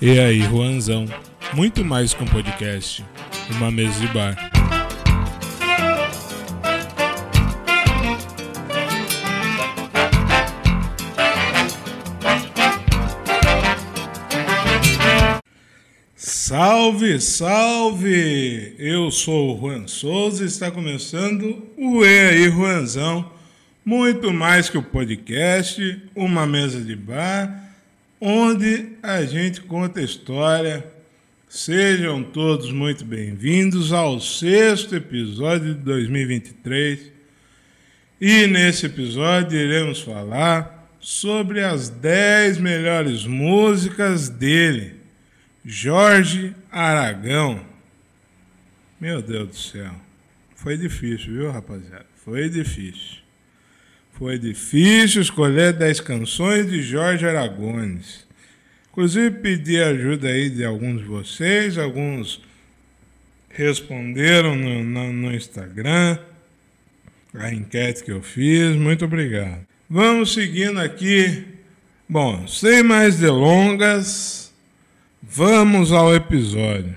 E aí, Juanzão? Muito mais que um podcast, uma mesa de bar. Salve, salve! Eu sou o Juan Souza e está começando o E aí, Juanzão. Muito mais que o podcast, uma mesa de bar onde a gente conta história. Sejam todos muito bem-vindos ao sexto episódio de 2023. E nesse episódio iremos falar sobre as 10 melhores músicas dele, Jorge Aragão. Meu Deus do céu. Foi difícil, viu, rapaziada? Foi difícil. Foi difícil escolher 10 canções de Jorge Aragones. Inclusive pedi ajuda aí de alguns de vocês, alguns responderam no, no, no Instagram a enquete que eu fiz. Muito obrigado. Vamos seguindo aqui. Bom, sem mais delongas, vamos ao episódio.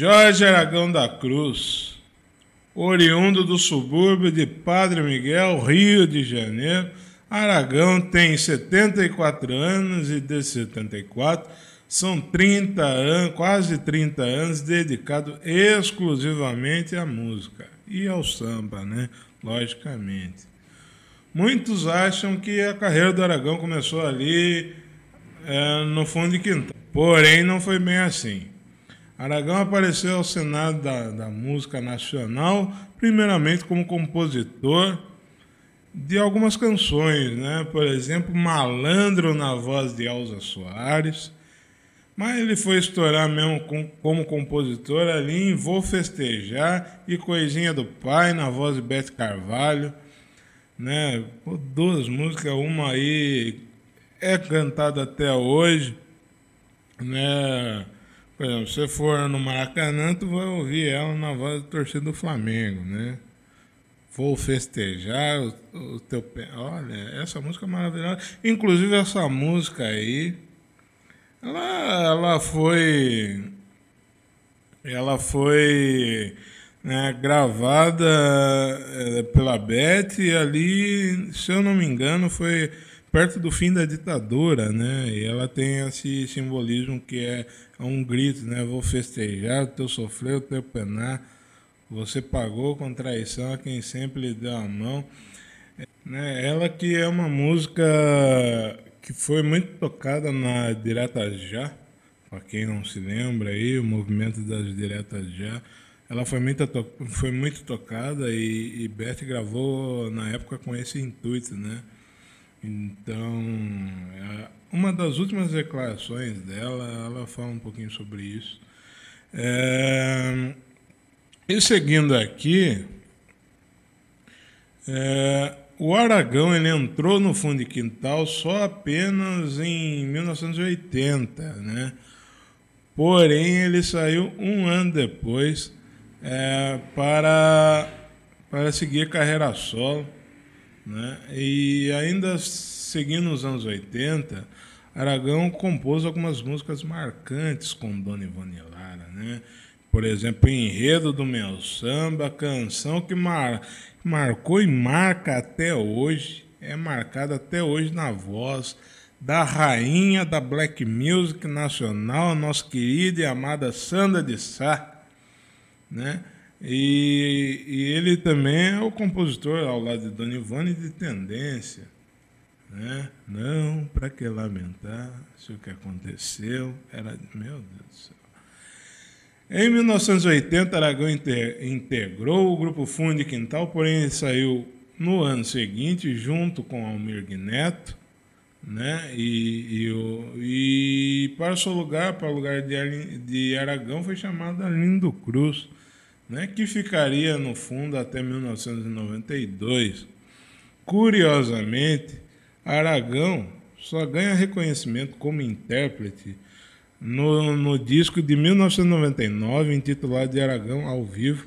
Jorge Aragão da Cruz, oriundo do subúrbio de Padre Miguel, Rio de Janeiro. Aragão tem 74 anos e de 74 são 30 anos, quase 30 anos dedicado exclusivamente à música e ao samba, né? Logicamente. Muitos acham que a carreira do Aragão começou ali é, no fundo de quintal. Porém, não foi bem assim. Aragão apareceu ao Senado da, da Música Nacional, primeiramente como compositor de algumas canções, né? por exemplo, Malandro na voz de Elza Soares, mas ele foi estourar mesmo com, como compositor ali em Vou Festejar e Coisinha do Pai, na voz de Beth Carvalho. Né? Duas músicas, uma aí é cantada até hoje, né? Por exemplo, se você for no Maracanã, tu vai ouvir ela na voz da torcida do Flamengo, né? Vou festejar o, o teu pé. Olha, essa música é maravilhosa. Inclusive essa música aí, ela, ela foi. Ela foi né, gravada é, pela Beth e ali, se eu não me engano, foi perto do fim da ditadura, né? E ela tem esse simbolismo que é um grito, né? Vou festejar o teu sofrer, o teu penar. Você pagou com traição a quem sempre lhe deu a mão. Né? Ela que é uma música que foi muito tocada na Direta Já, para quem não se lembra aí, o movimento das Diretas Já. Ela foi muito, foi muito tocada e, e Beth gravou na época com esse intuito, né? Então, é, uma das últimas declarações dela, ela fala um pouquinho sobre isso. É, e seguindo aqui, é, o Aragão ele entrou no fundo de quintal só apenas em 1980, né? Porém, ele saiu um ano depois é, para, para seguir carreira solo né? E ainda seguindo os anos 80, Aragão compôs algumas músicas marcantes com Dona Ivone Lara. Né? Por exemplo, Enredo do Meu Samba, canção que mar, marcou e marca até hoje, é marcada até hoje na voz da rainha da black music nacional, nossa querida e amada Sandra de Sá, né? E, e, ele também é o compositor, ao lado de Dona Ivone, de tendência. Né? Não, para que lamentar se o que aconteceu era. Meu Deus do céu. Em 1980, Aragão integrou o grupo Fundo de Quintal, porém ele saiu no ano seguinte, junto com Almir Neto, né? E, e, o, e para o seu lugar, para o lugar de, de Aragão, foi chamado Arlindo Cruz né, que ficaria no fundo até 1992. Curiosamente, Aragão só ganha reconhecimento como intérprete no, no disco de 1999, intitulado de Aragão ao vivo.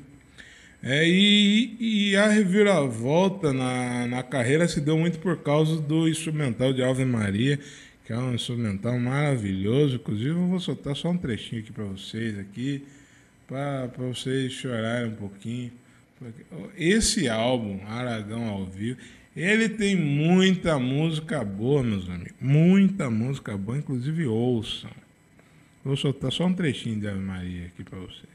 É, e, e, a reviravolta na, na carreira se deu muito por causa do instrumental de Ave Maria, que é um instrumental maravilhoso. Inclusive, eu vou soltar só um trechinho aqui para vocês aqui, para vocês chorarem um pouquinho. Esse álbum, Aragão ao vivo, ele tem muita música boa, meus amigos. Muita música boa, inclusive ouçam. Vou soltar só um trechinho de Ave Maria aqui para vocês.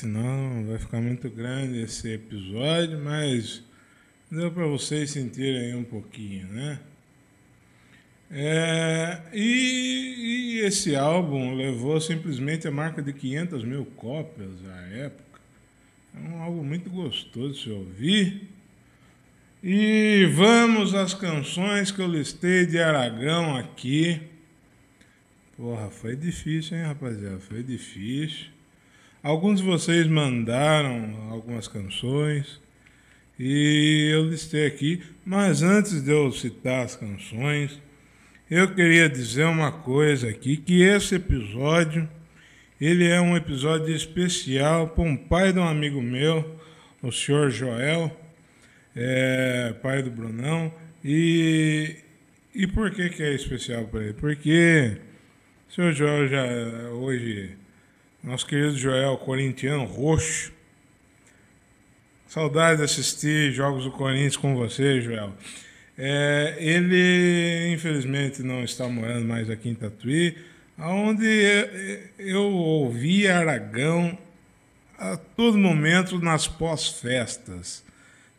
Senão vai ficar muito grande esse episódio, mas deu para vocês sentirem um pouquinho, né? É, e, e, esse álbum levou simplesmente a marca de 500 mil cópias à época. É um álbum muito gostoso de se ouvir. E vamos às canções que eu listei de Aragão aqui. Porra, foi difícil, hein, rapaziada? Foi difícil. Alguns de vocês mandaram algumas canções e eu listei aqui, mas antes de eu citar as canções, eu queria dizer uma coisa aqui, que esse episódio, ele é um episódio especial para um pai de um amigo meu, o senhor Joel, é, pai do Brunão, e, e por que, que é especial para ele? Porque o senhor Joel já hoje nosso querido Joel, corintiano roxo. Saudade de assistir jogos do Corinthians com você, Joel. É, ele, infelizmente, não está morando mais aqui em Tatuí, onde eu ouvia Aragão a todo momento nas pós-festas.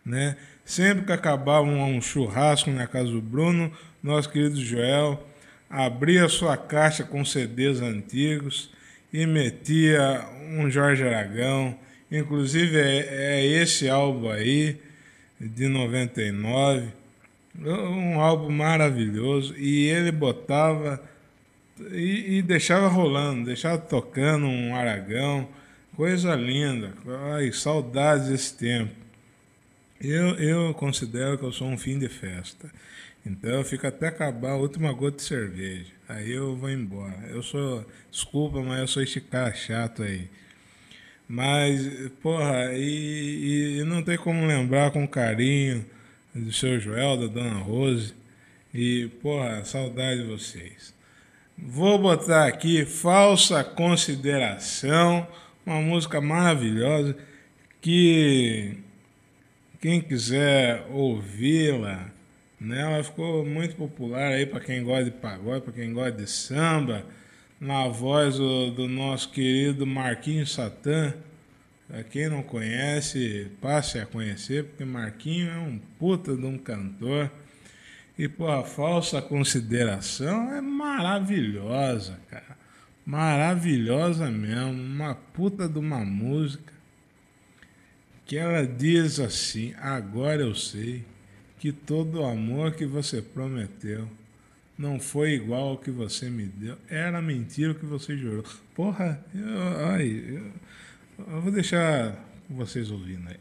Né? Sempre que acabava um churrasco na casa do Bruno, nosso querido Joel abria sua caixa com CDs antigos e metia um Jorge Aragão. Inclusive é, é esse álbum aí, de 99, um álbum maravilhoso. E ele botava e, e, deixava rolando, deixava tocando um Aragão, coisa linda. Ai, saudades desse tempo. Eu, eu considero que eu sou um fim de festa. Então eu fico até acabar a última gota de cerveja. Aí eu vou embora. Eu sou. Desculpa, mas eu sou este cara chato aí. Mas, porra, e, e não tem como lembrar com carinho do seu Joel, da Dona Rose. E, porra, saudade de vocês. Vou botar aqui Falsa Consideração, uma música maravilhosa que quem quiser ouvi-la, né, ela ficou muito popular aí para quem gosta de pagode, para quem gosta de samba, na voz do, do nosso querido Marquinhos Satã. Para quem não conhece, passe a conhecer, porque Marquinho é um puta de um cantor. E, pô, a falsa consideração é maravilhosa, cara. Maravilhosa mesmo. Uma puta de uma música. Que ela diz assim: Agora eu sei que todo o amor que você prometeu não foi igual ao que você me deu. Era mentira o que você jurou. Porra, eu, ai, eu, eu vou deixar vocês ouvindo aí.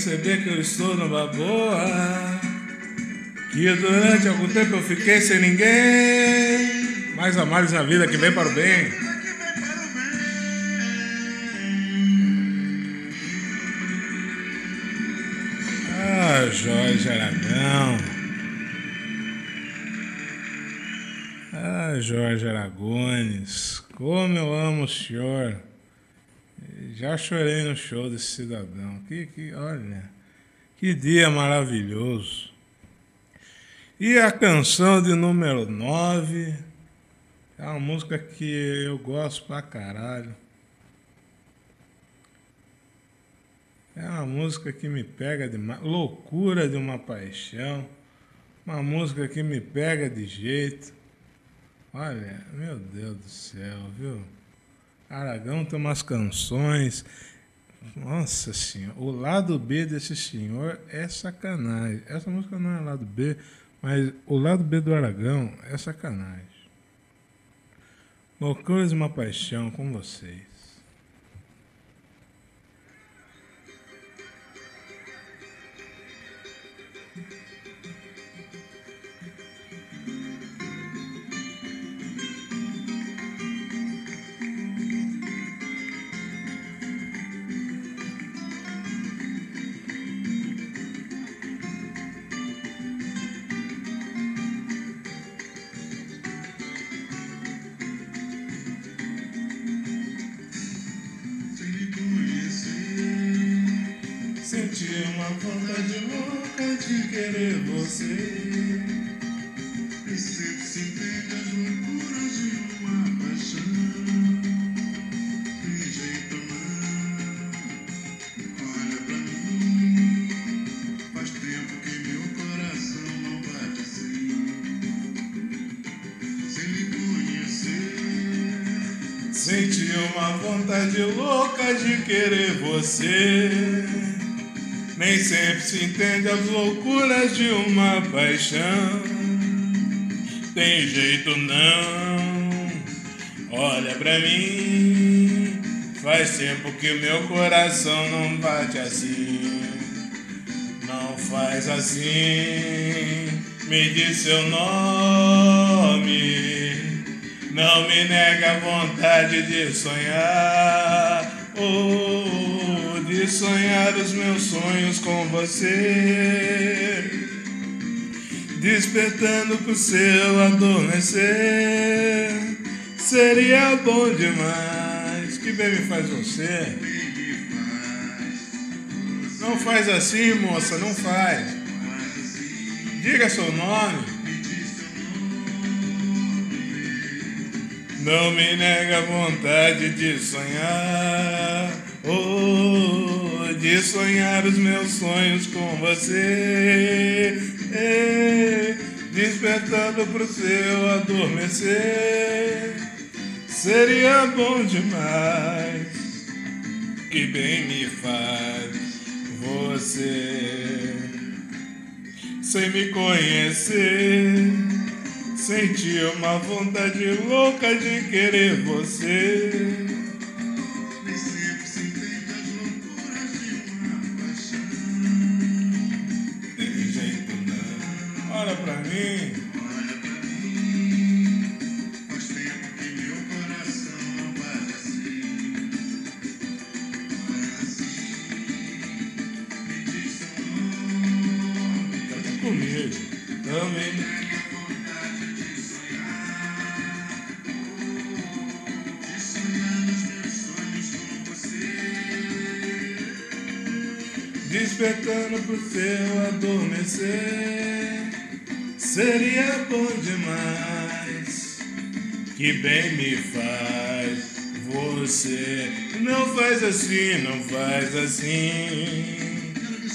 Perceber que eu estou numa boa. Que durante algum tempo eu fiquei sem ninguém. Mais amados na vida que vem para o bem. Ah, Jorge Aragão. Ah, Jorge Aragones. Como eu amo o senhor. Já chorei no show desse cidadão. Que, que, olha, que dia maravilhoso. E a canção de número 9 é uma música que eu gosto pra caralho. É uma música que me pega demais. Loucura de uma paixão. Uma música que me pega de jeito. Olha, meu Deus do céu, viu? Aragão tem umas canções. Nossa senhora, o lado B desse senhor é sacanagem. Essa música não é lado B, mas o lado B do Aragão é sacanagem. Loucuras de uma paixão com vocês. De querer você. Nem sempre se entende as loucuras de uma paixão. Tem jeito não, olha pra mim. Faz tempo que meu coração não bate assim. Não faz assim, me diz seu nome. Não me nega a vontade de sonhar, de sonhar os meus sonhos com você, despertando pro seu adormecer. Seria bom demais. Que bem me faz você? Não faz assim, moça, não faz. Diga seu nome. Não me nega a vontade de sonhar, oh, de sonhar os meus sonhos com você, eh, despertando pro seu adormecer. Seria bom demais, que bem me faz você, sem me conhecer Senti uma vontade louca de querer você. Nem sempre se entende as loucuras de uma paixão. Tem jeito não. Olha pra mim. Pro seu adormecer. Seria bom demais, que bem me faz você. Não faz assim, não faz assim.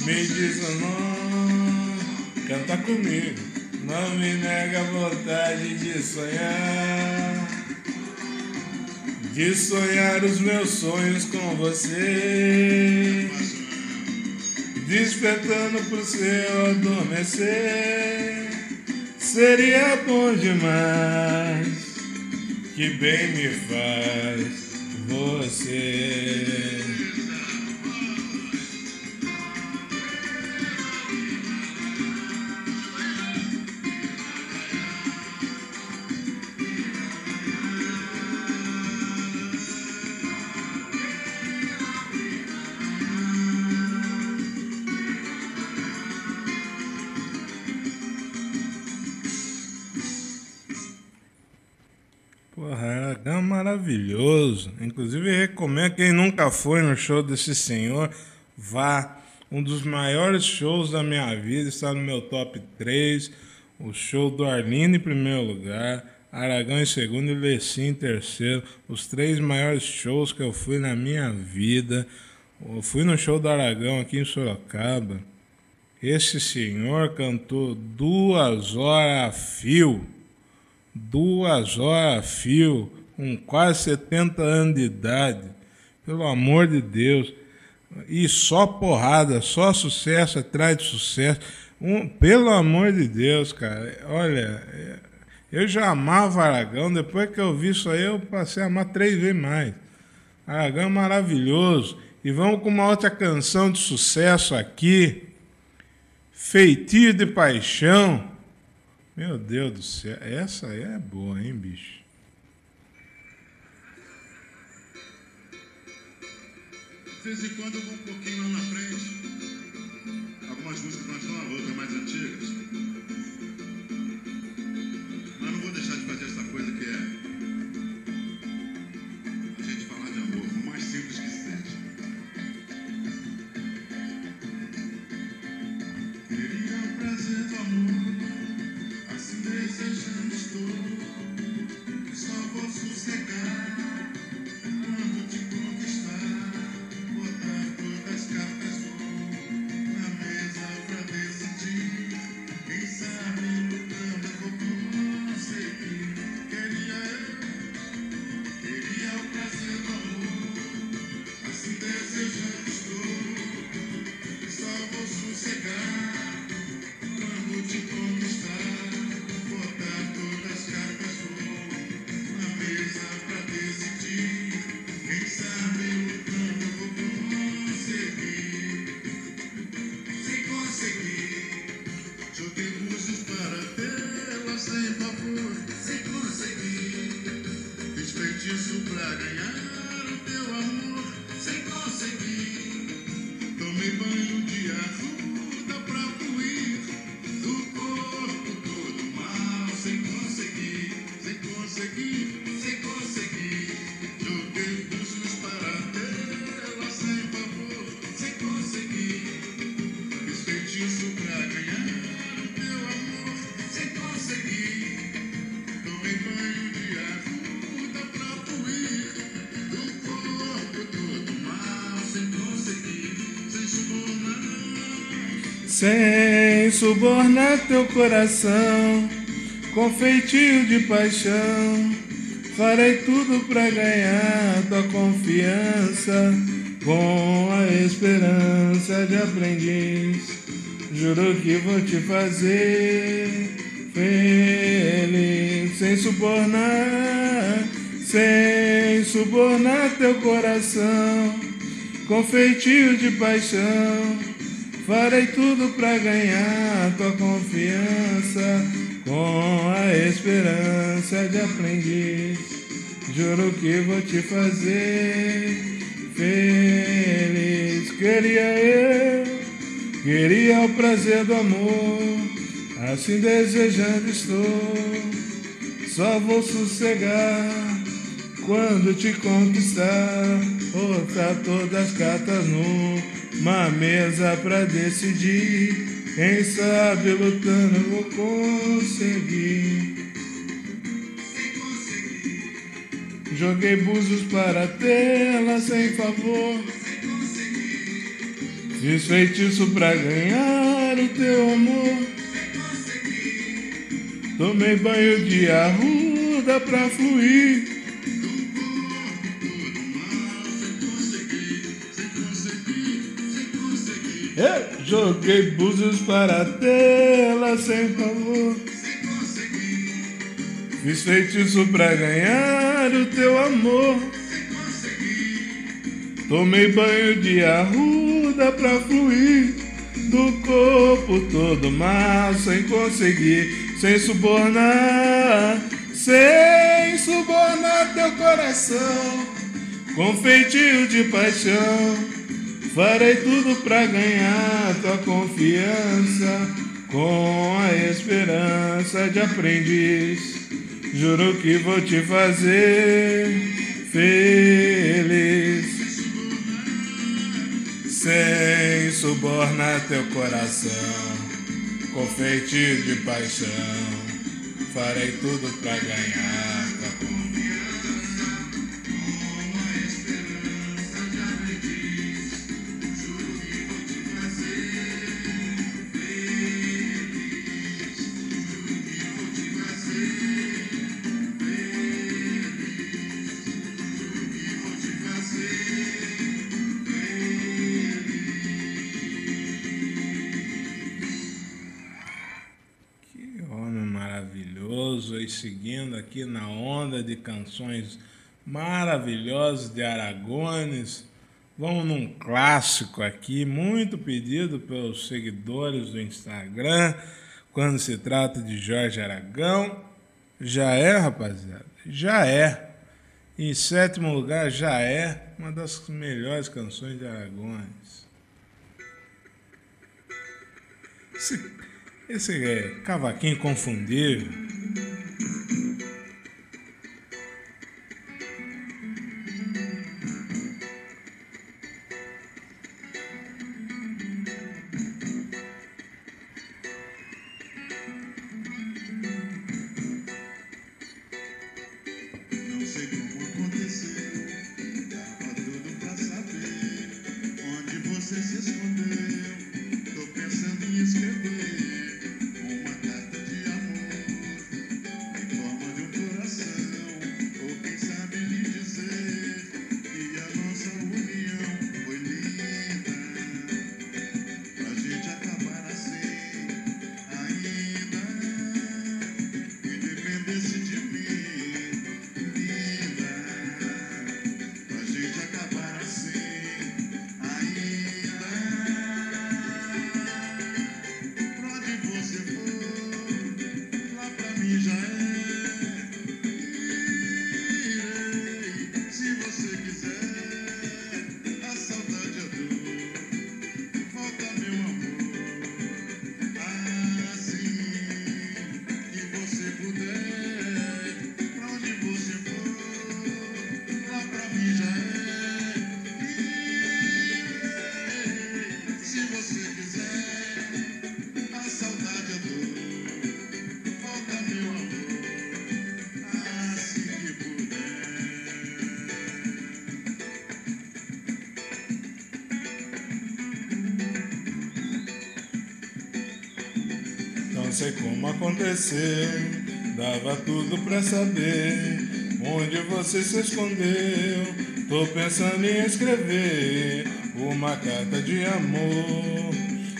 Me diz o nome, canta comigo. Não me nega a vontade de sonhar. De sonhar os meus sonhos com você despertando pro seu adormecer. Seria bom demais, que bem me faz você. Inclusive, recomendo quem nunca foi no show desse senhor, vá. Um dos maiores shows da minha vida está no meu top 3. O show do Arlindo em primeiro lugar, Aragão em segundo e Lessi em terceiro. Os três maiores shows que eu fui na minha vida. Eu fui no show do Aragão aqui em Sorocaba. Esse senhor cantou duas horas a fio. Duas horas a fio, com quase 70 anos de idade. Pelo amor de Deus. E só porrada, só sucesso atrás de sucesso. Um, pelo amor de Deus, cara. Olha, eu já amava Aragão. Depois que eu vi isso aí, eu passei a amar três vezes mais. Aragão é maravilhoso. E vamos com uma outra canção de sucesso aqui. Feitio de Paixão. Meu Deus do céu, essa aí é boa, hein, bicho? De vez em quando eu vou um pouquinho lá na frente. Algumas músicas mais novas, outras mais antigas. Mas não vou deixar de fazer essa coisa que é Sem subornar teu coração, com feitio de paixão, farei tudo pra ganhar tua confiança, com a esperança de aprendiz. Juro que vou te fazer feliz, sem subornar, sem subornar teu coração, com feitio de paixão. Farei tudo pra ganhar tua confiança, com a esperança de aprendiz. Juro que vou te fazer feliz. Queria eu, queria o prazer do amor, assim desejando estou. Só vou sossegar quando te conquistar. Botar todas as cartas numa mesa pra decidir. Quem sabe lutando eu vou conseguir. Joguei búzios para tê-la sem favor. Fiz feitiço pra ganhar o teu amor. Tomei banho de arruda pra fluir. Eu joguei búzios para tê-la sem favor. Fiz feitiço pra ganhar o teu amor. Tomei banho de arruda pra fluir do corpo todo mas sem conseguir, sem subornar, sem subornar teu coração com feitio de paixão. Farei tudo pra ganhar tua confiança com a esperança de aprendiz. Juro que vou te fazer feliz. Sem subornar teu coração, com feitiço de paixão. Farei tudo pra ganhar canções maravilhosas de Aragones. Vamos num clássico aqui, muito pedido pelos seguidores do Instagram, quando se trata de Jorge Aragão. Já é, rapaziada? Já é. Em sétimo lugar, já é uma das melhores canções de Aragones. Esse esse é cavaquinho confundível. Sei como aconteceu, dava tudo pra saber onde você se escondeu. Tô pensando em escrever uma carta de amor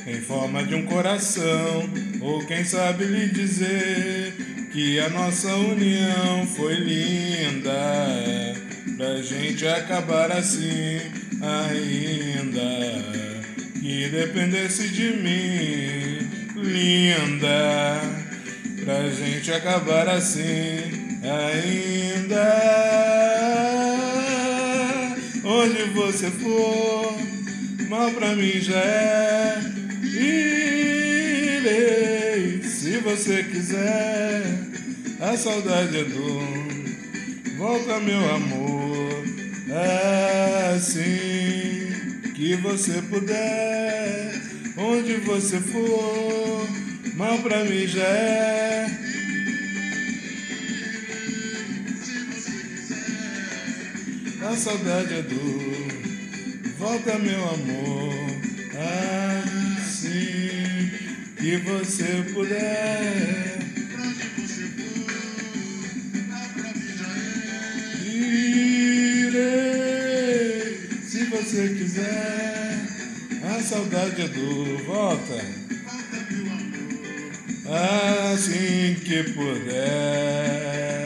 em forma de um coração, ou quem sabe lhe dizer que a nossa união foi linda. Pra gente acabar assim ainda que dependesse de mim, linda, pra gente acabar assim ainda. Onde você for, mal pra mim já é. Irei, se você quiser, a saudade é dor. Volta, meu amor, assim que você puder, onde você for, mal pra mim já é. A saudade é dor, volta, meu amor, assim que você puder. Irei, se você quiser, a saudade é dor, volta. Que puder.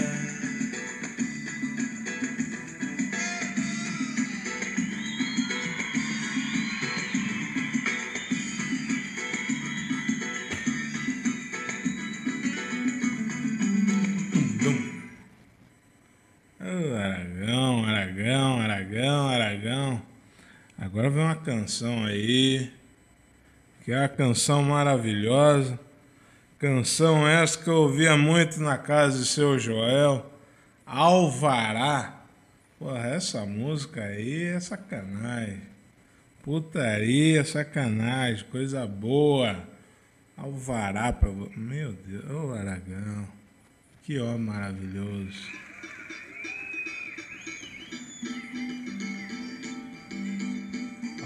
Aragão, Aragão, Aragão, Aragão. Agora vem uma canção aí, que é uma canção maravilhosa, Canção essa que eu ouvia muito na casa de seu Joel. Alvará. Porra, essa música aí é sacanagem. Putaria, sacanagem, coisa boa. Alvará pra você. Meu Deus, ô Aragão. Que homem maravilhoso.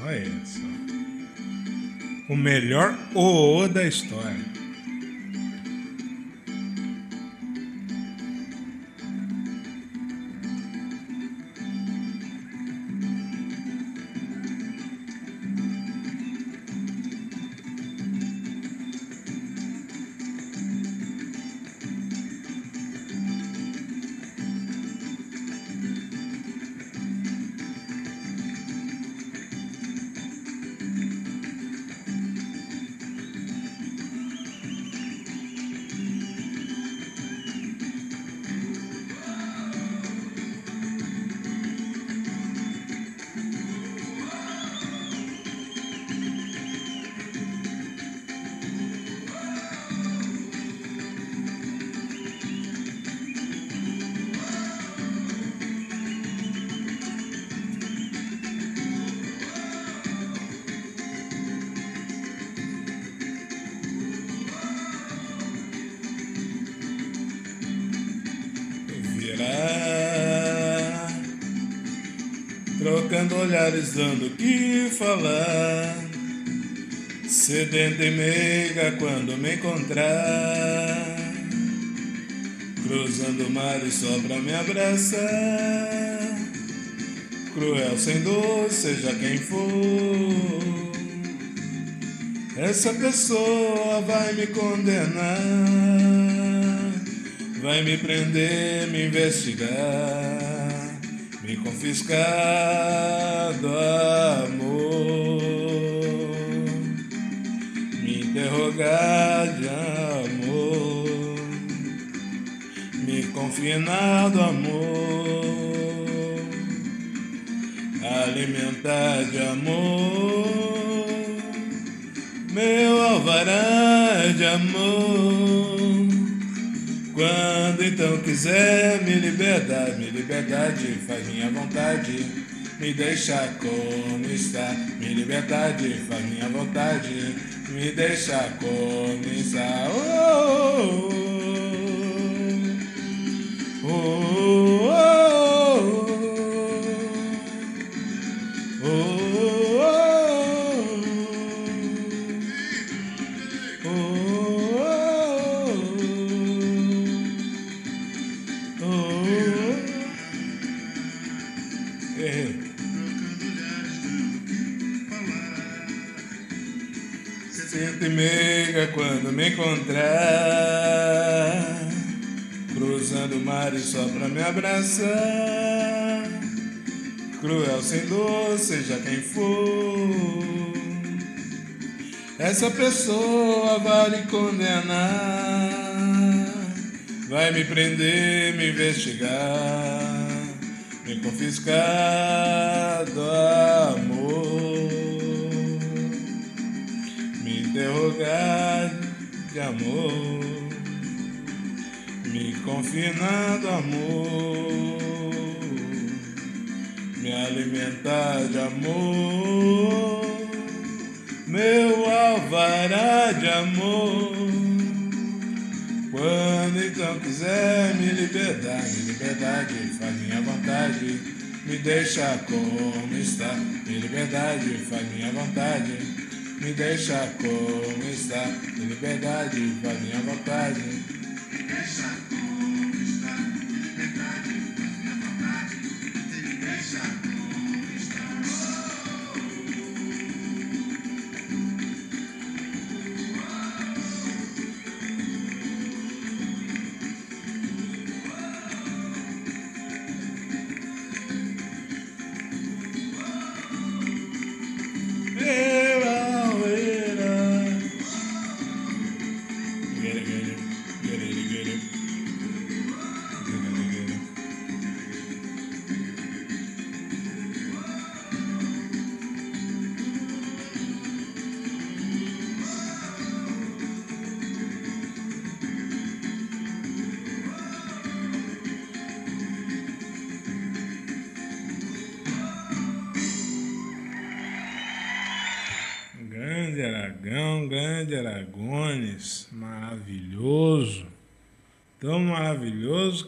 Olha só. O melhor o da história. Sedenta e meiga quando me encontrar, cruzando o mar só pra me abraçar. Cruel sem dor, seja quem for, essa pessoa vai me condenar, vai me prender, me investigar. Me confiscado amor, me interrogar de amor, me confinado amor, alimentar de amor, meu alvará de amor. Quando então quiser me libertar, me liberdade, faz minha vontade, me deixa como está. Me liberdade, faz minha vontade, me deixa como está. Oh, oh, oh, oh, meiga quando me encontrar, cruzando o mar e só pra me abraçar. Cruel sem dor, seja quem for, essa pessoa vai condenar, vai me prender, me investigar, me confiscar do amor interrogar de amor, me confinar do amor, me alimentar de amor, meu alvará de amor. Quando então quiser me libertar, me liberdade, faz minha vontade, me deixa como está, me liberdade, faz minha vontade, me deixa como está, me liberdade, faz minha vontade. Me deixa como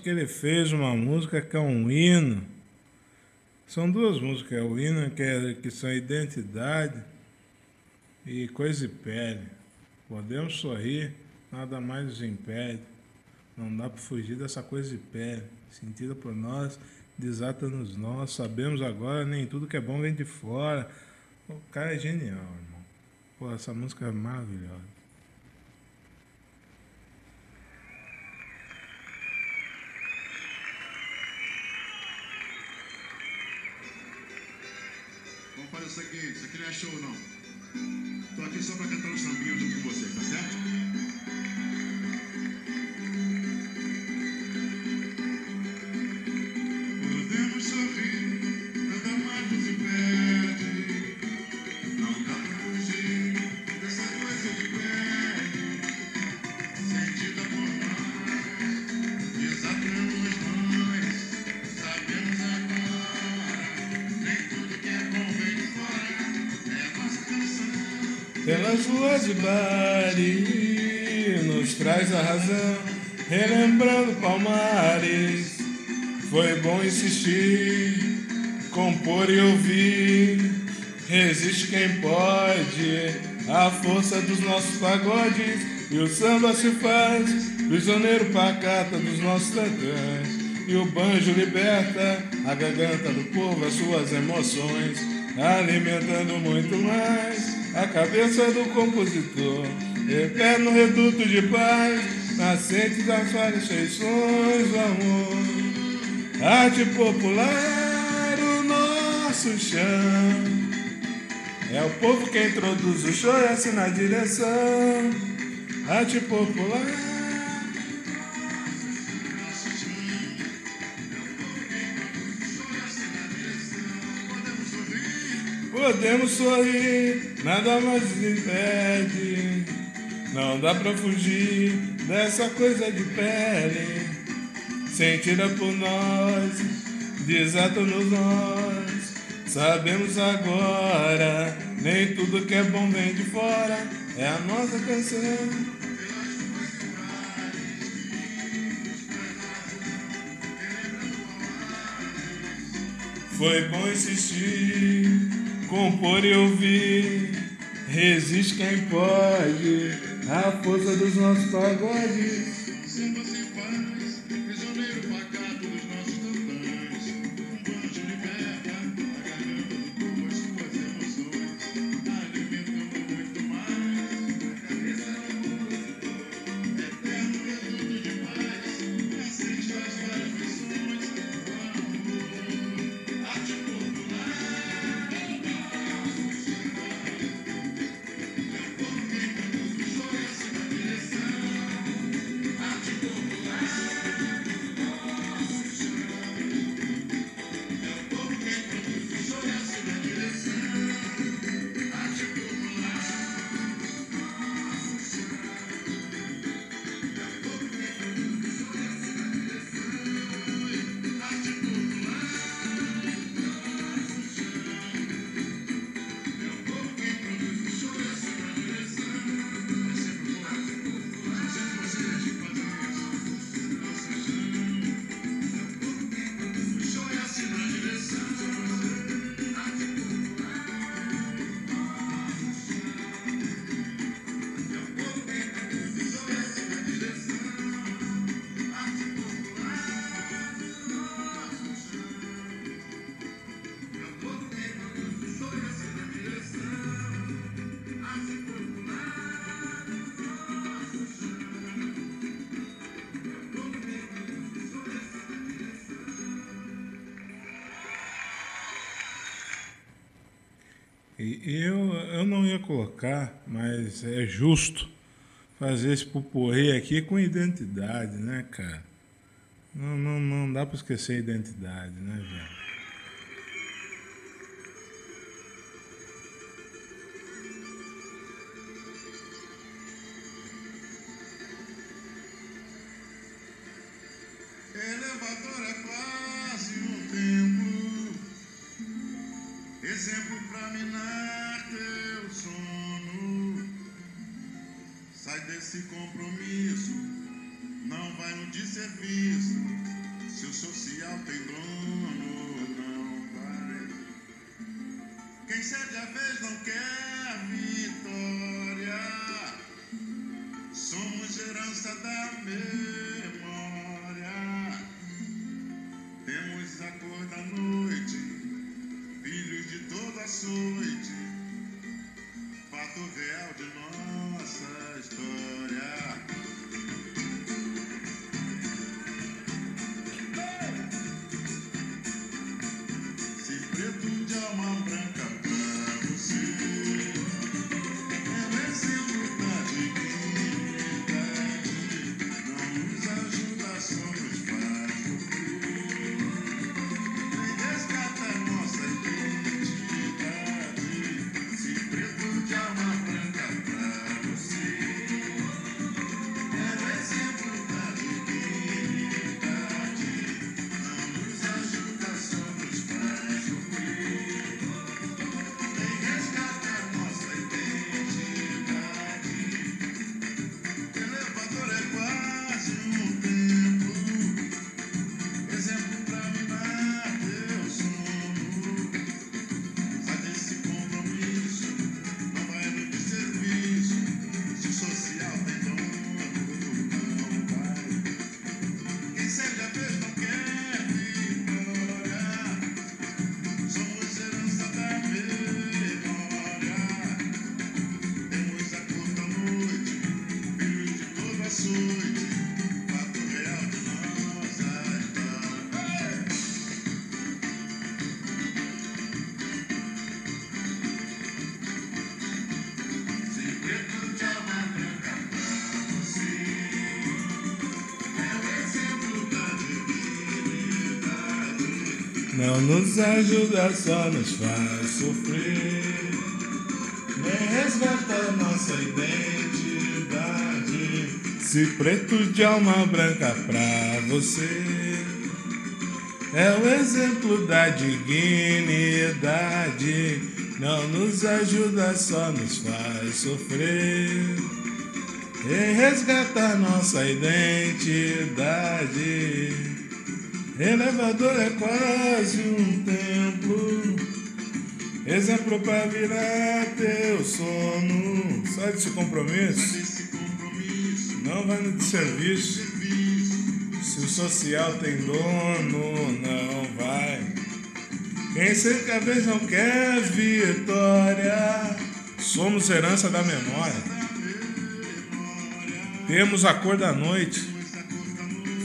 que ele fez uma música que é um hino. São duas músicas, é o hino que, é, que são identidade e coisa e pele. Podemos sorrir, nada mais nos impede. Não dá para fugir dessa coisa de pele, sentida por nós, desata-nos nós. Sabemos agora, nem tudo que é bom vem de fora. O cara é genial, irmão. Pô, essa música é maravilhosa. Vamos fazer o seguinte, isso aqui não é show não. Tô aqui só pra cantar um sambinho junto com vocês, tá certo? Pelas ruas de Bari, nos traz a razão, relembrando Palmares. Foi bom insistir, compor e ouvir. Resiste quem pode, a força dos nossos pagodes. E o samba se faz, prisioneiro pacata dos nossos tantãs. E o banjo liberta a garganta do povo, as suas emoções, alimentando muito mais a cabeça do compositor. Eterno reduto de paz, nascente das várias feições do amor. Arte popular, o nosso chão. É o povo que introduz o show e assina a direção. Arte popular. Podemos sorrir, nada mais nos impede. Não dá pra fugir dessa coisa de pele. Sentida por nós, desata-nos nós. Sabemos agora, nem tudo que é bom vem de fora. É a nossa canção. Foi bom insistir, compor e ouvir. Resiste quem pode, a força dos nossos pagodes. Eu, eu não ia colocar, mas é justo fazer esse pupurri aqui com identidade, né, cara? Não, não, não dá para esquecer a identidade, né, velho? Não nos ajuda, só nos faz sofrer. Nem resgata nossa identidade. Se preto de alma branca pra você é o exemplo da dignidade. Não nos ajuda, só nos faz sofrer. E resgata nossa identidade. Elevador é quase um templo, exemplo para virar teu sono. Sai desse compromisso, não vai no desserviço. Se o social tem dono, não vai. Quem cerca vez não quer vitória, somos herança da memória. Temos a cor da noite,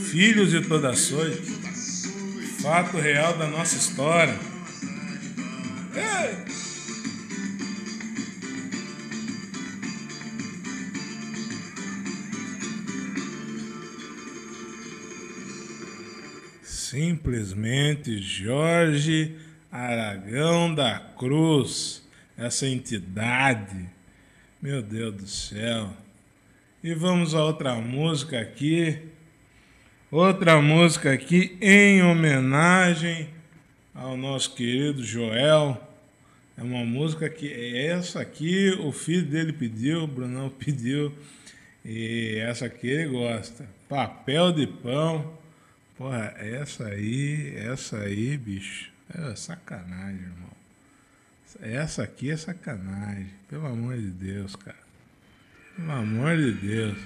filhos de toda açoite, fato real da nossa história. Ei! Simplesmente Jorge Aragão da Cruz, essa entidade. Meu Deus do céu. E vamos a outra música aqui. Outra música aqui em homenagem ao nosso querido Joel. É uma música que é essa aqui o filho dele pediu, o Brunão pediu. E essa aqui ele gosta. Papel de pão. Porra, essa aí, essa aí, bicho. É sacanagem, irmão. Essa aqui é sacanagem. Pelo amor de Deus, cara. Pelo amor de Deus.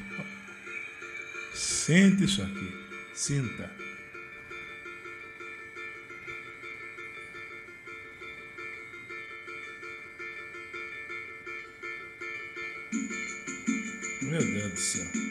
Sente isso aqui. Sinta. Meu Deus do céu.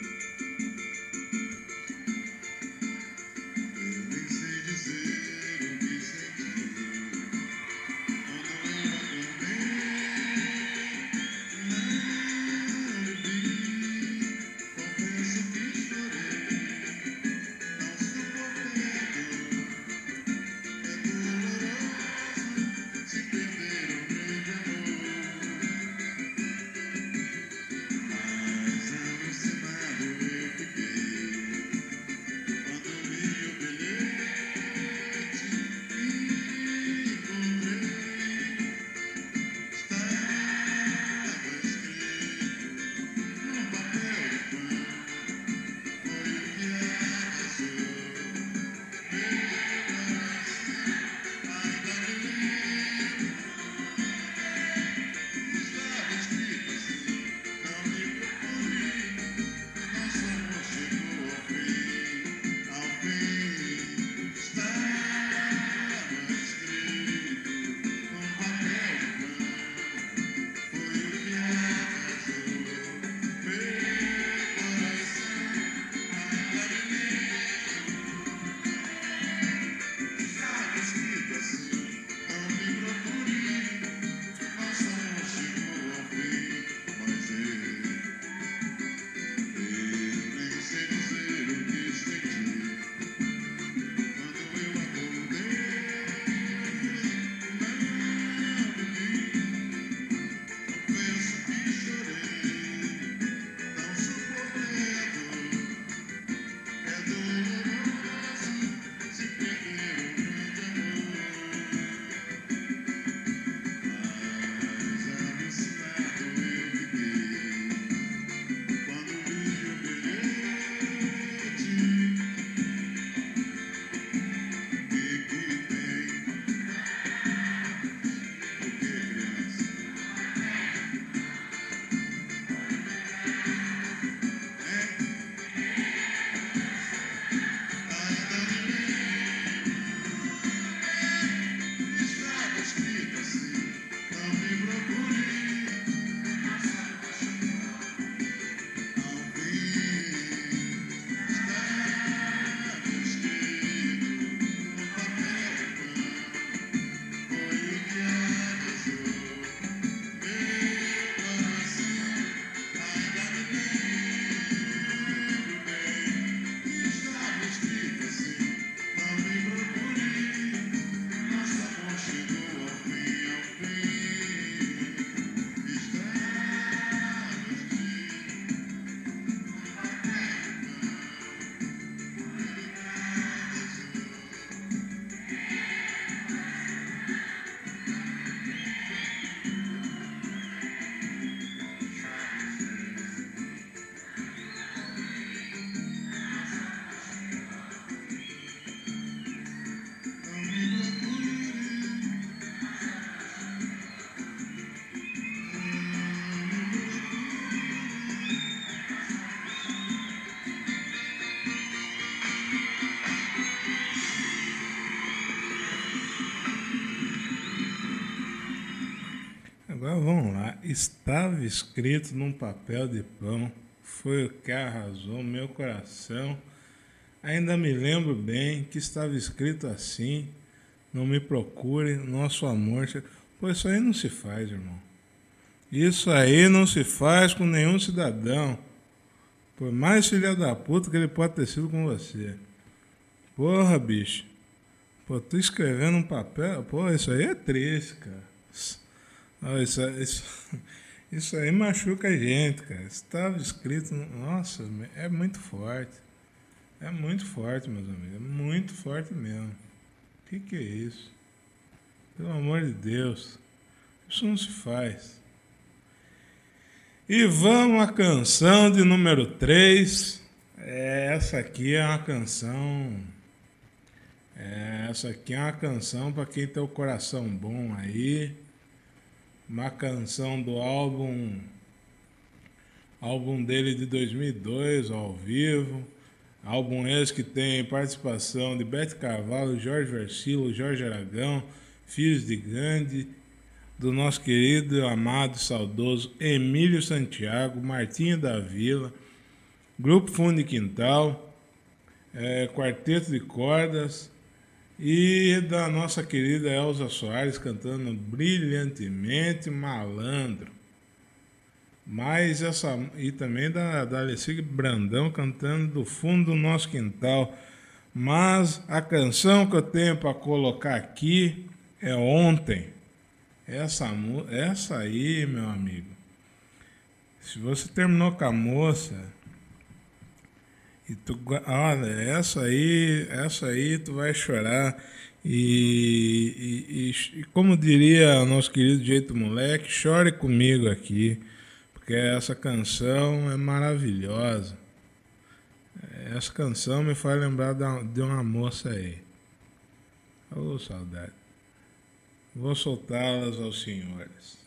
Estava escrito num papel de pão, foi o que arrasou meu coração. Ainda me lembro bem que estava escrito assim: não me procure, nosso amor. Pois isso aí não se faz, irmão. Isso aí não se faz com nenhum cidadão. Por mais filha da puta que ele pode ter sido com você. Porra, bicho. Pô, tu escrevendo um papel. Pô, isso aí é triste, cara. Isso, isso, isso aí machuca a gente, cara. Estava escrito. Nossa, é muito forte. É muito forte, meus amigos. É muito forte mesmo. O que, que é isso? Pelo amor de Deus. Isso não se faz. E vamos à canção de número 3. É, essa aqui é uma canção. É, essa aqui é uma canção para quem tem o coração bom aí uma canção do álbum álbum dele de 2002 ao vivo. Álbum esse que tem participação de Bete Carvalho, Jorge Versilo, Jorge Aragão, Filhos de Gandhi, do nosso querido, amado, saudoso Emílio Santiago, Martinho da Vila, Grupo Fundo de Quintal, é, Quarteto de Cordas, e da nossa querida Elza Soares cantando brilhantemente Malandro. Mas essa e também da da Alessia Brandão cantando do fundo do nosso quintal. Mas a canção que eu tenho para colocar aqui é ontem. Essa essa aí, meu amigo. Se você terminou com a moça, e tu, olha, essa aí, essa aí tu vai chorar. E, e, e, como diria nosso querido Jeito Moleque, chore comigo aqui, porque essa canção é maravilhosa. Essa canção me faz lembrar de uma moça aí. Ô oh, saudade. Vou soltá-las aos senhores.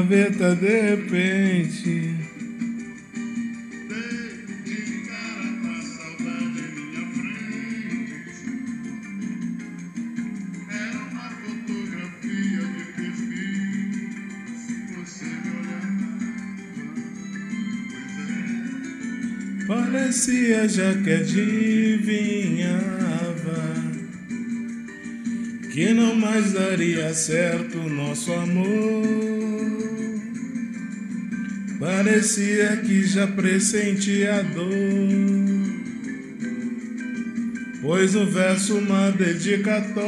Gaveta de repente. Parecia já que adivinhar que não mais daria certo nosso amor. Parecia que já pressentia a dor. Pois o verso uma dedicatória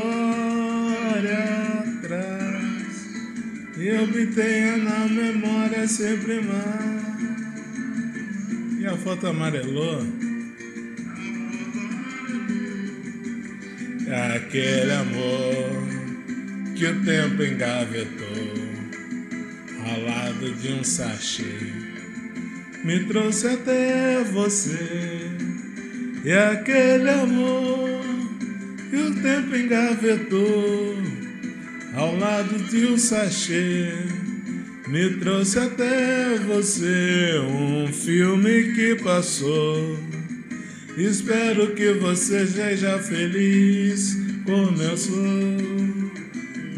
traz E obtenha na memória sempre mais. E a foto amarelou? Aquele amor que o tempo engavetou Ao lado de um sachê Me trouxe até você e aquele amor que o tempo engavetou ao lado de um sachê me trouxe até você um filme que passou. Espero que você seja feliz como eu sou.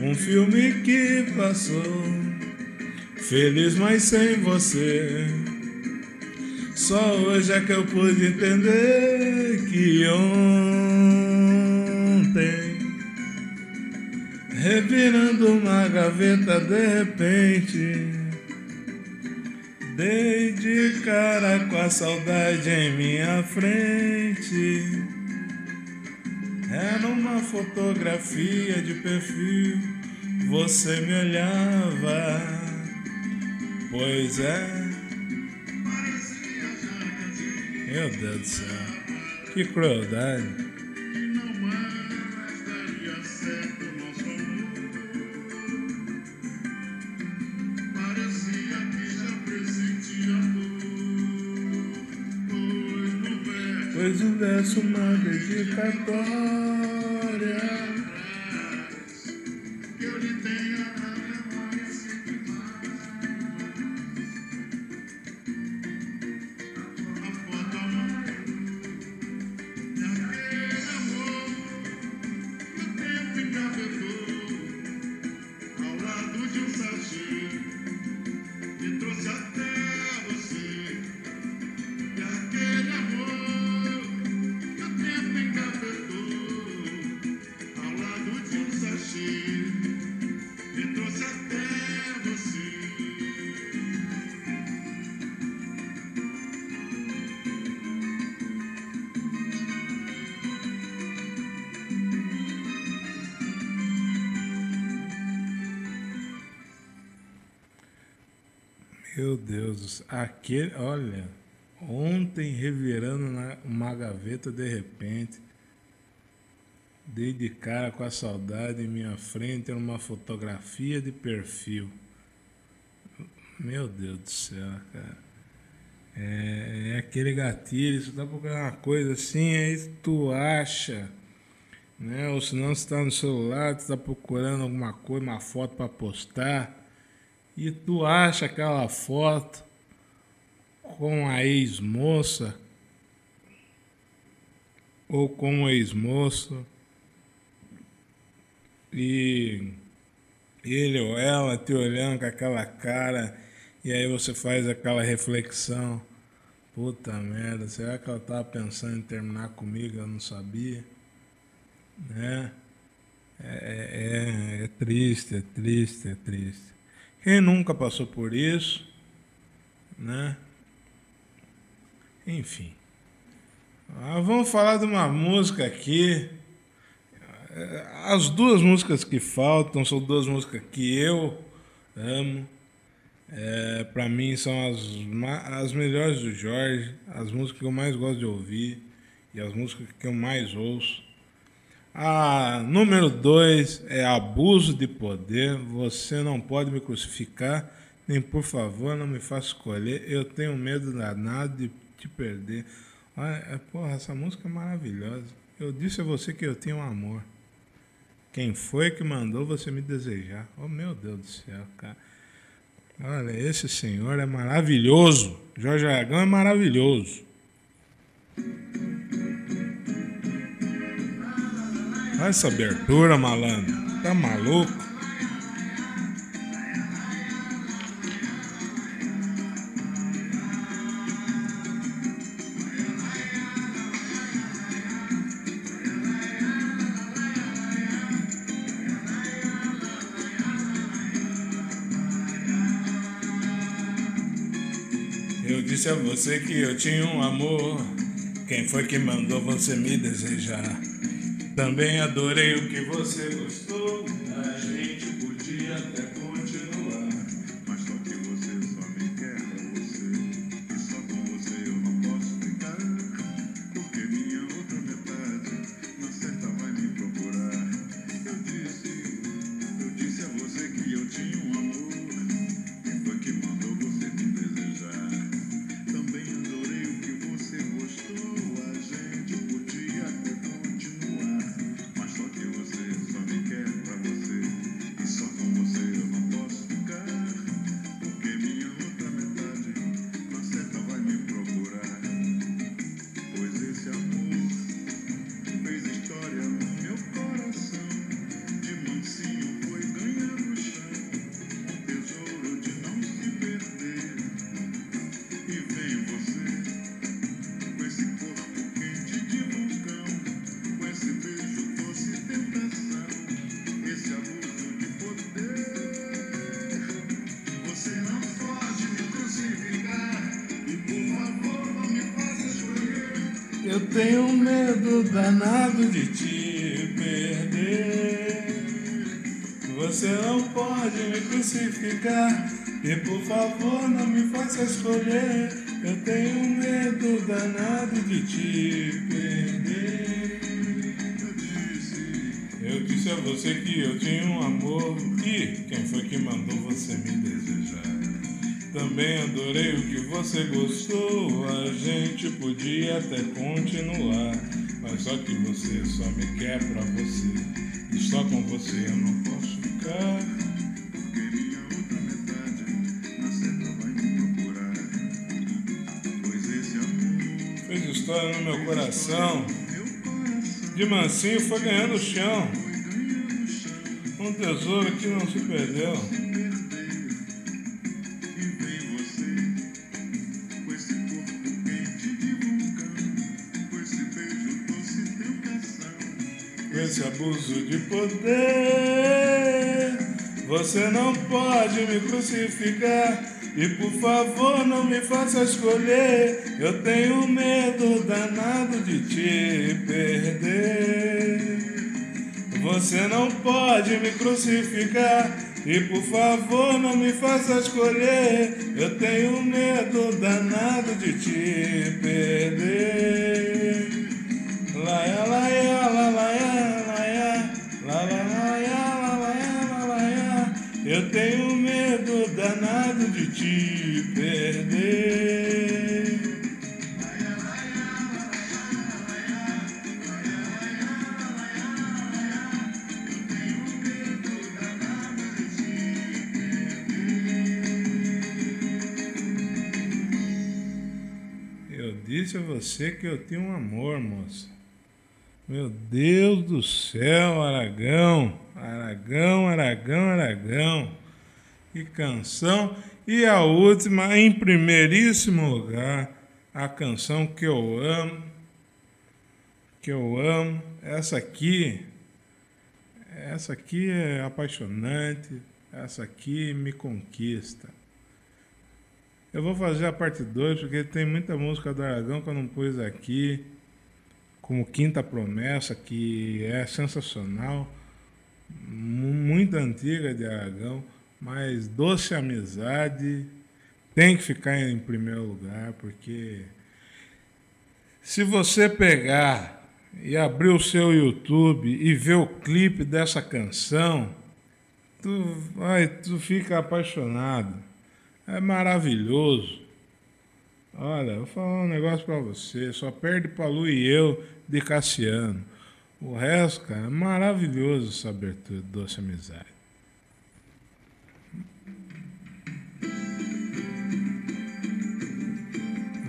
Um filme que passou, feliz mas sem você. Só hoje é que eu pude entender que ontem, revirando uma gaveta de repente, dei de cara com a saudade em minha frente. Era uma fotografia de perfil, você me olhava, pois é. Meu Deus do céu. Que crueldade. Pois o verso uma dedicatória. Aquele, olha, ontem revirando na, uma gaveta de repente, dei de cara com a saudade em minha frente era uma fotografia de perfil. Meu Deus do céu, cara. É, é aquele gatilho, você tá procurando uma coisa assim, aí tu acha, né? Ou se não você tá no celular, tu tá procurando alguma coisa, uma foto para postar e tu acha aquela foto com a ex-moça ou com o ex-moço e ele ou ela te olhando com aquela cara e aí você faz aquela reflexão puta merda, será que ela tava pensando em terminar comigo? Eu não sabia, né? É, é, é triste, é triste, é triste. Quem nunca passou por isso, né? Enfim. Ah, vamos falar de uma música aqui. Eh, As duas músicas que faltam são duas músicas que eu amo. É, para mim são as, as melhores do Jorge, as músicas que eu mais gosto de ouvir e as músicas que eu mais ouço. A número dois é abuso de poder. Você não pode me crucificar, nem por favor não me faça escolher. Eu tenho medo danado de te perder. Olha, é, porra, essa música é maravilhosa. Eu disse a você que eu tenho amor. Quem foi que mandou você me desejar? Oh meu Deus do céu, cara. Olha, esse senhor é maravilhoso. Jorge Aragão é maravilhoso. Olha essa abertura, malandro. Tá maluco? Disse a você que eu tinha um amor. Quem foi que mandou você me desejar? Também adorei o que você gostou. Danado de te perder. Você não pode me crucificar. E por favor, não me faça escolher. Eu tenho medo danado de te perder. Eu disse, a você que eu tinha um amor. E quem foi que mandou você me desejar? Também adorei o que você gostou. A gente podia até continuar. Mas só que você só me quer pra você. E só com você eu não posso ficar. porque minha outra metade na certa vai me procurar. Pois esse amor, Fez história no meu coração. De mansinho foi ganhando ganhando chão. Um tesouro que não se perdeu. Abuso de poder. Você não pode me crucificar. E por favor, não me faça escolher. Eu tenho medo danado de te perder. Você não pode me crucificar. E por favor, não me faça escolher. Eu tenho medo danado de te perder. Laia, laia, la, laia, tenho medo danado de te perder. Eu disse a você que eu tinha um amor, moça. Meu Deus do céu, Aragão, Aragão, Aragão, Aragão. Que canção. E a última, em primeiríssimo lugar, a canção que eu amo, que eu amo. Essa aqui, essa aqui é apaixonante, essa aqui me conquista. Eu vou fazer a parte 2 porque tem muita música do Aragão que eu não pus aqui como Quinta Promessa, que é sensacional, mu- muito antiga de Aragão, mas Doce Amizade tem que ficar em primeiro lugar, porque se você pegar e abrir o seu YouTube e ver o clipe dessa canção, tu, vai, tu fica apaixonado. É maravilhoso. Olha, vou falar um negócio pra você. Só perde pra Lu e eu de Cassiano. O resto, cara, é maravilhoso essa abertura Doce Amizade.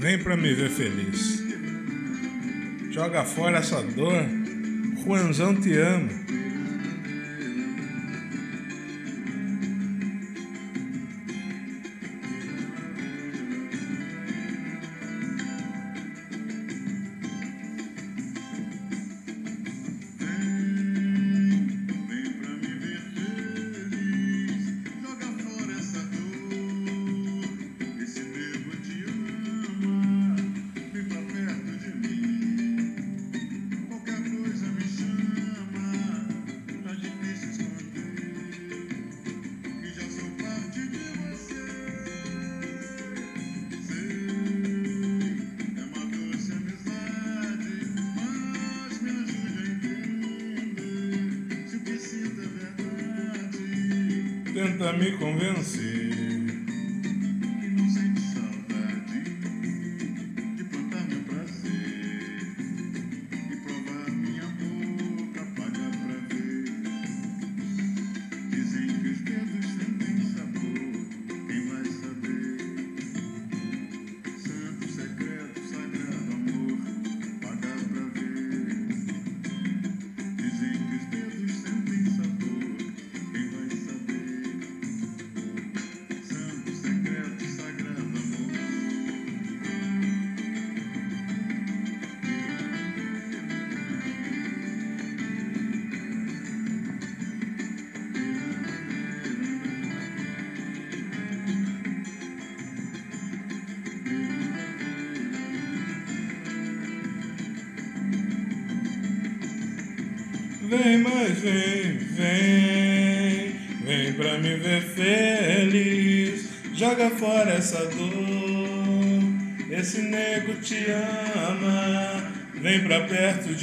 Vem pra me ver feliz. Joga fora essa dor. Juanzão te ama. Tenta me convencer.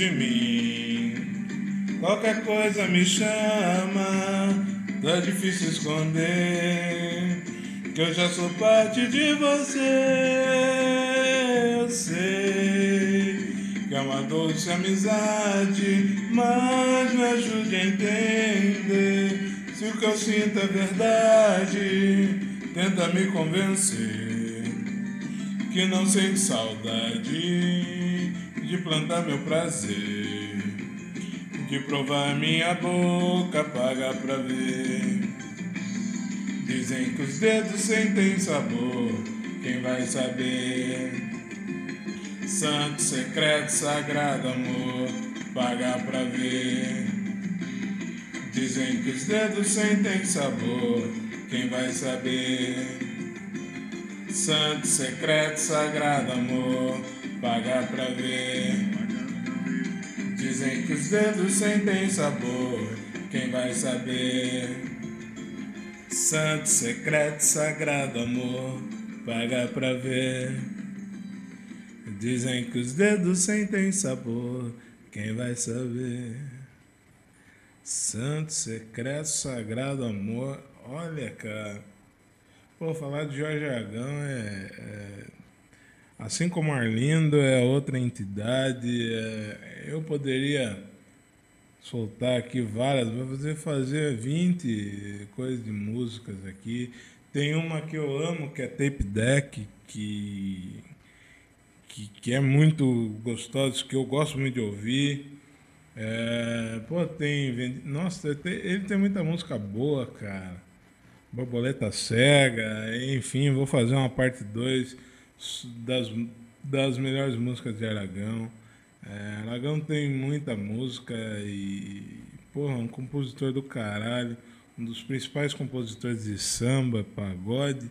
De mim, qualquer coisa me chama. Tá difícil esconder que eu já sou parte de você. Eu sei que é uma doce amizade, mas me ajude a entender se o que eu sinto é verdade. Tenta me convencer que não sente saudade de plantar meu prazer, de provar minha boca, paga pra ver. Dizem que os dedos sentem sabor, quem vai saber? Santo, secreto, sagrado amor, paga pra ver. Dizem que os dedos sentem sabor, quem vai saber? Santo, secreto, sagrado amor, paga pra ver. Dizem que os dedos sentem sabor, quem vai saber? Santo, secreto, sagrado amor, paga pra ver. Dizem que os dedos sentem sabor, quem vai saber? Santo, secreto, sagrado amor, olha, cara. Pô, falar de Jorge Aragão é, é- Assim como Arlindo é outra entidade, é- eu poderia soltar aqui várias, vou fazer, fazer 20 coisas de músicas aqui. Tem uma que eu amo, que é Tape Deck, que, que, que é muito gostosa, que eu gosto muito de ouvir. É, pô, tem. Nossa, tem- ele tem muita música boa, cara. Borboleta Cega, enfim, vou fazer uma parte 2 das, das melhores músicas de Aragão. É, Aragão tem muita música e, porra, um compositor do caralho, um dos principais compositores de samba, pagode,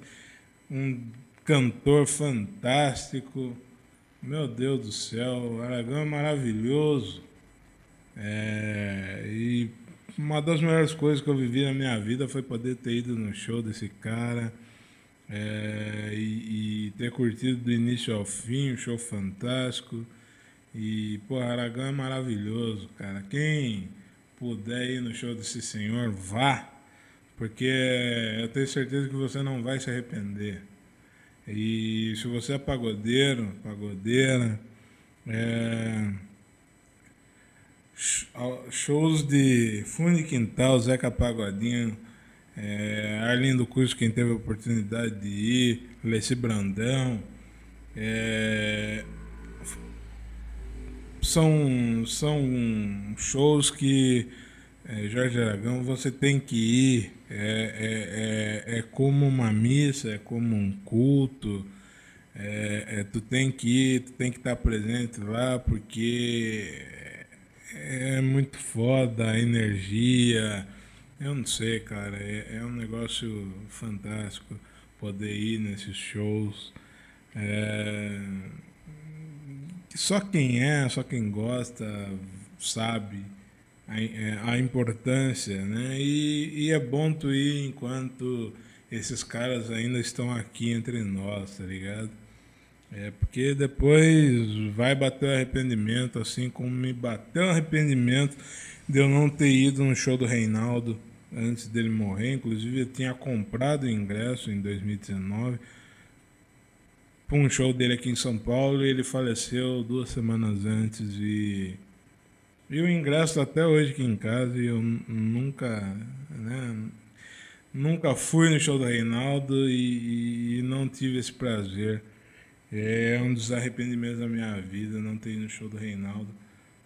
um cantor fantástico. Meu Deus do céu, Aragão é maravilhoso. É, e uma das melhores coisas que eu vivi na minha vida foi poder ter ido no show desse cara é, e, e ter curtido do início ao fim, um show fantástico. E, pô, Aragão é maravilhoso, cara. Quem puder ir no show desse senhor, vá, porque eu tenho certeza que você não vai se arrepender. E se você é pagodeiro, pagodeira, é, shows de Fundo Quintal, Zeca Pagodinho, é, Arlindo Cruz, quem teve a oportunidade de ir, Leci Brandão, é, são, são shows que é, Jorge Aragão você tem que ir. É, é, é, é como uma missa, é como um culto. É, é, tu tem que ir, tu tem que estar presente lá porque é muito foda a energia. Eu não sei, cara. É, é um negócio fantástico poder ir nesses shows. É, só quem é, só quem gosta, sabe a, é, a importância, né? E, e é bom tu ir enquanto esses caras ainda estão aqui entre nós, tá ligado? É porque depois vai bater o arrependimento, assim como me bateu o arrependimento de eu não ter ido no show do Reinaldo antes dele morrer. Inclusive, eu tinha comprado o ingresso em 2019 para um show dele aqui em São Paulo e ele faleceu duas semanas antes e, e o ingresso até hoje aqui em casa e eu nunca, né, nunca fui no show do Reinaldo e, e não tive esse prazer. É um dos arrependimentos da minha vida não ter ido no show do Reinaldo.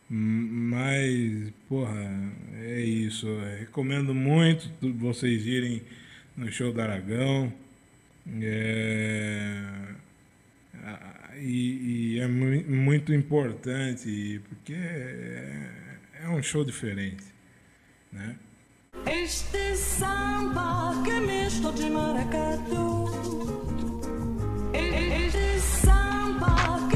Mas, porra, é isso. Eu recomendo muito vocês irem no show do Aragão. É, e, e, é muito importante, porque é, é um show diferente. Né? Este samba que misto de maracatu. Este samba que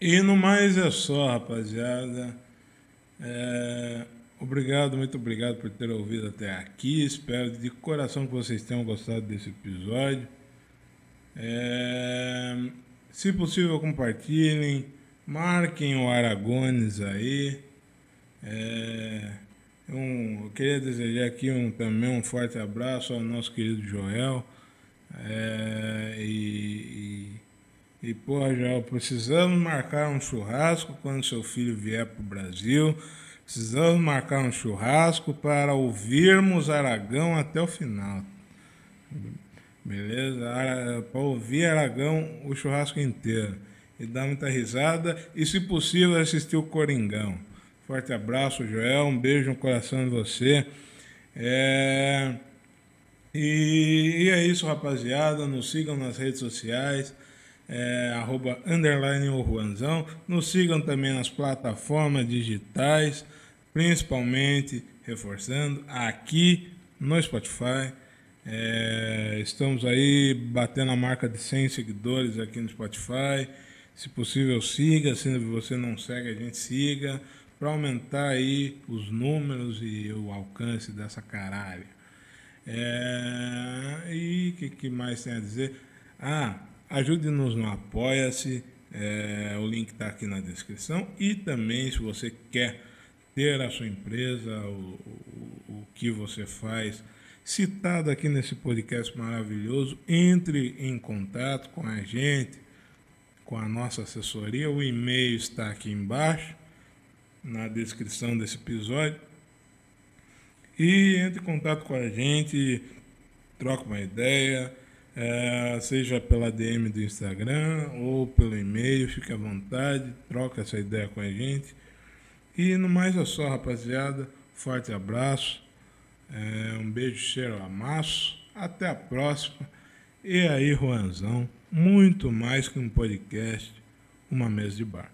E no mais é só, rapaziada. É, obrigado, muito obrigado por ter ouvido até aqui. Espero de coração que vocês tenham gostado desse episódio. É, se possível, compartilhem. Marquem o Aragones aí. É, um, eu queria desejar aqui um, também um forte abraço ao nosso querido Joel. É, e, e e, porra, Joel, precisamos marcar um churrasco quando seu filho vier para o Brasil. Precisamos marcar um churrasco para ouvirmos Aragão até o final. Beleza? Para ouvir Aragão o churrasco inteiro. E dar muita risada. E, se possível, assistir o Coringão. Forte abraço, Joel. Um beijo no coração de você. É... E, e é isso, rapaziada. Nos sigam nas redes sociais é, arroba underline o Juanzão. Nos sigam também nas plataformas digitais, principalmente, reforçando, aqui no Spotify. É, estamos aí batendo a marca de 100 seguidores aqui no Spotify. Se possível, siga. Se você não segue, a gente siga. Para aumentar aí os números e o alcance dessa caralho. É, e o que, que mais tem a dizer? Ah, Ajude-nos no Apoia-se, é, o link está aqui na descrição. E também, se você quer ter a sua empresa, o, o, o que você faz, citado aqui nesse podcast maravilhoso, entre em contato com a gente, com a nossa assessoria. O e-mail está aqui embaixo, na descrição desse episódio. E entre em contato com a gente, troca uma ideia é, seja pela DM do Instagram ou pelo e-mail, fique à vontade, troca essa ideia com a gente. E no mais é só, rapaziada. Forte abraço, é, um beijo, cheiro, amasso. Até a próxima. E aí, Juanzão, muito mais que um podcast, uma mesa de bar.